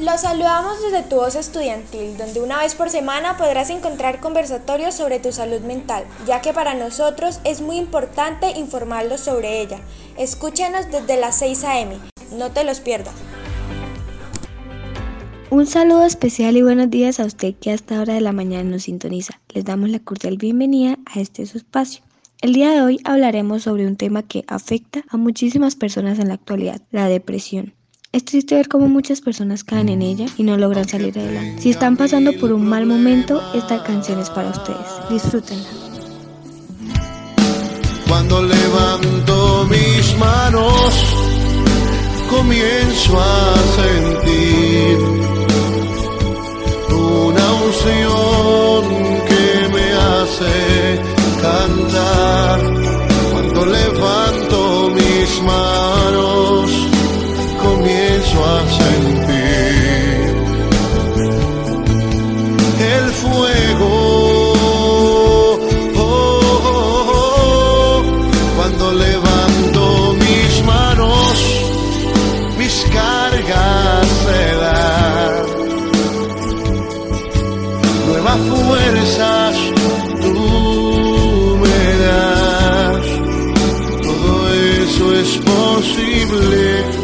Los saludamos desde tu voz estudiantil, donde una vez por semana podrás encontrar conversatorios sobre tu salud mental, ya que para nosotros es muy importante informarlos sobre ella. Escúchanos desde las 6 a.m., no te los pierdas. Un saludo especial y buenos días a usted que a esta hora de la mañana nos sintoniza. Les damos la cordial bienvenida a este su espacio. El día de hoy hablaremos sobre un tema que afecta a muchísimas personas en la actualidad, la depresión. Es triste ver cómo muchas personas caen en ella y no logran salir adelante. Si están pasando por un mal momento, esta canción es para ustedes. Disfrútenla. Cuando levanto mis manos, comienzo a sentir una unción que me hace cantar. Fuerzas tú me das. Todo eso es posible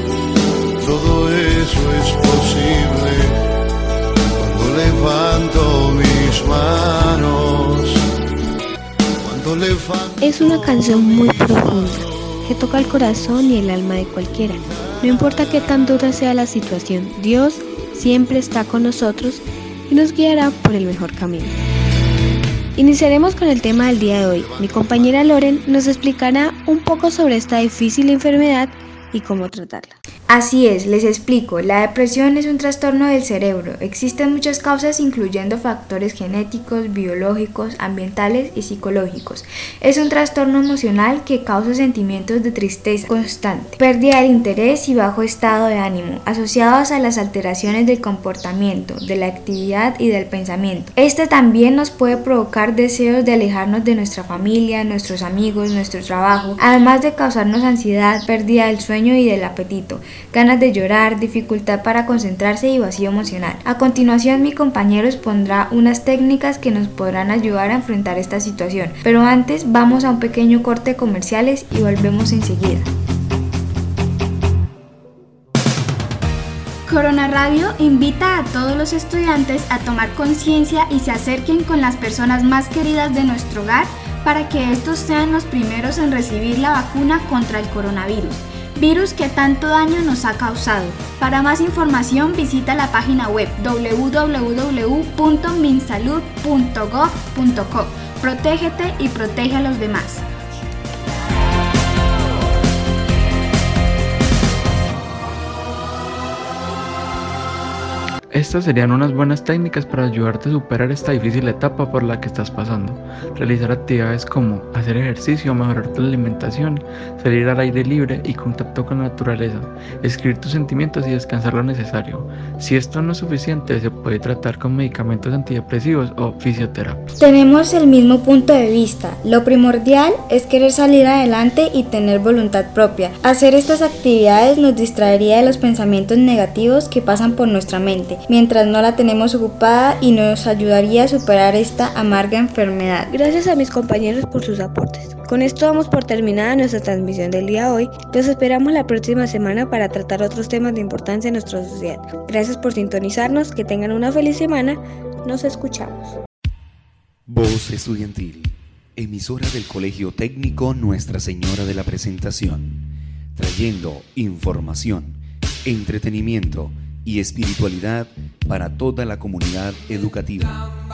todo eso es posible cuando levanto mis manos. Cuando levanto Es una canción muy profunda que toca el corazón y el alma de cualquiera. No importa qué tan dura sea la situación, Dios siempre está con nosotros y nos guiará por el mejor camino. Iniciaremos con el tema del día de hoy. Mi compañera Loren nos explicará un poco sobre esta difícil enfermedad y cómo tratarla. Así es, les explico. La depresión es un trastorno del cerebro. Existen muchas causas incluyendo factores genéticos, biológicos, ambientales y psicológicos. Es un trastorno emocional que causa sentimientos de tristeza constante, pérdida del interés y bajo estado de ánimo, asociados a las alteraciones del comportamiento, de la actividad y del pensamiento. Este también nos puede provocar deseos de alejarnos de nuestra familia, nuestros amigos, nuestro trabajo, además de causarnos ansiedad, pérdida del sueño y del apetito ganas de llorar, dificultad para concentrarse y vacío emocional. A continuación mi compañero expondrá unas técnicas que nos podrán ayudar a enfrentar esta situación, pero antes vamos a un pequeño corte de comerciales y volvemos enseguida. Corona Radio invita a todos los estudiantes a tomar conciencia y se acerquen con las personas más queridas de nuestro hogar para que estos sean los primeros en recibir la vacuna contra el coronavirus virus que tanto daño nos ha causado. Para más información visita la página web www.minsalud.gov.co. Protégete y protege a los demás. Estas serían unas buenas técnicas para ayudarte a superar esta difícil etapa por la que estás pasando. Realizar actividades como hacer ejercicio, mejorar tu alimentación, salir al aire libre y contacto con la naturaleza, escribir tus sentimientos y descansar lo necesario. Si esto no es suficiente, se puede tratar con medicamentos antidepresivos o fisioterapia. Tenemos el mismo punto de vista. Lo primordial es querer salir adelante y tener voluntad propia. Hacer estas actividades nos distraería de los pensamientos negativos que pasan por nuestra mente mientras no la tenemos ocupada y nos ayudaría a superar esta amarga enfermedad. Gracias a mis compañeros por sus aportes. Con esto damos por terminada nuestra transmisión del día de hoy. Los esperamos la próxima semana para tratar otros temas de importancia en nuestra sociedad. Gracias por sintonizarnos, que tengan una feliz semana. Nos escuchamos. Voz Estudiantil, emisora del Colegio Técnico Nuestra Señora de la Presentación, trayendo información, entretenimiento y espiritualidad para toda la comunidad educativa.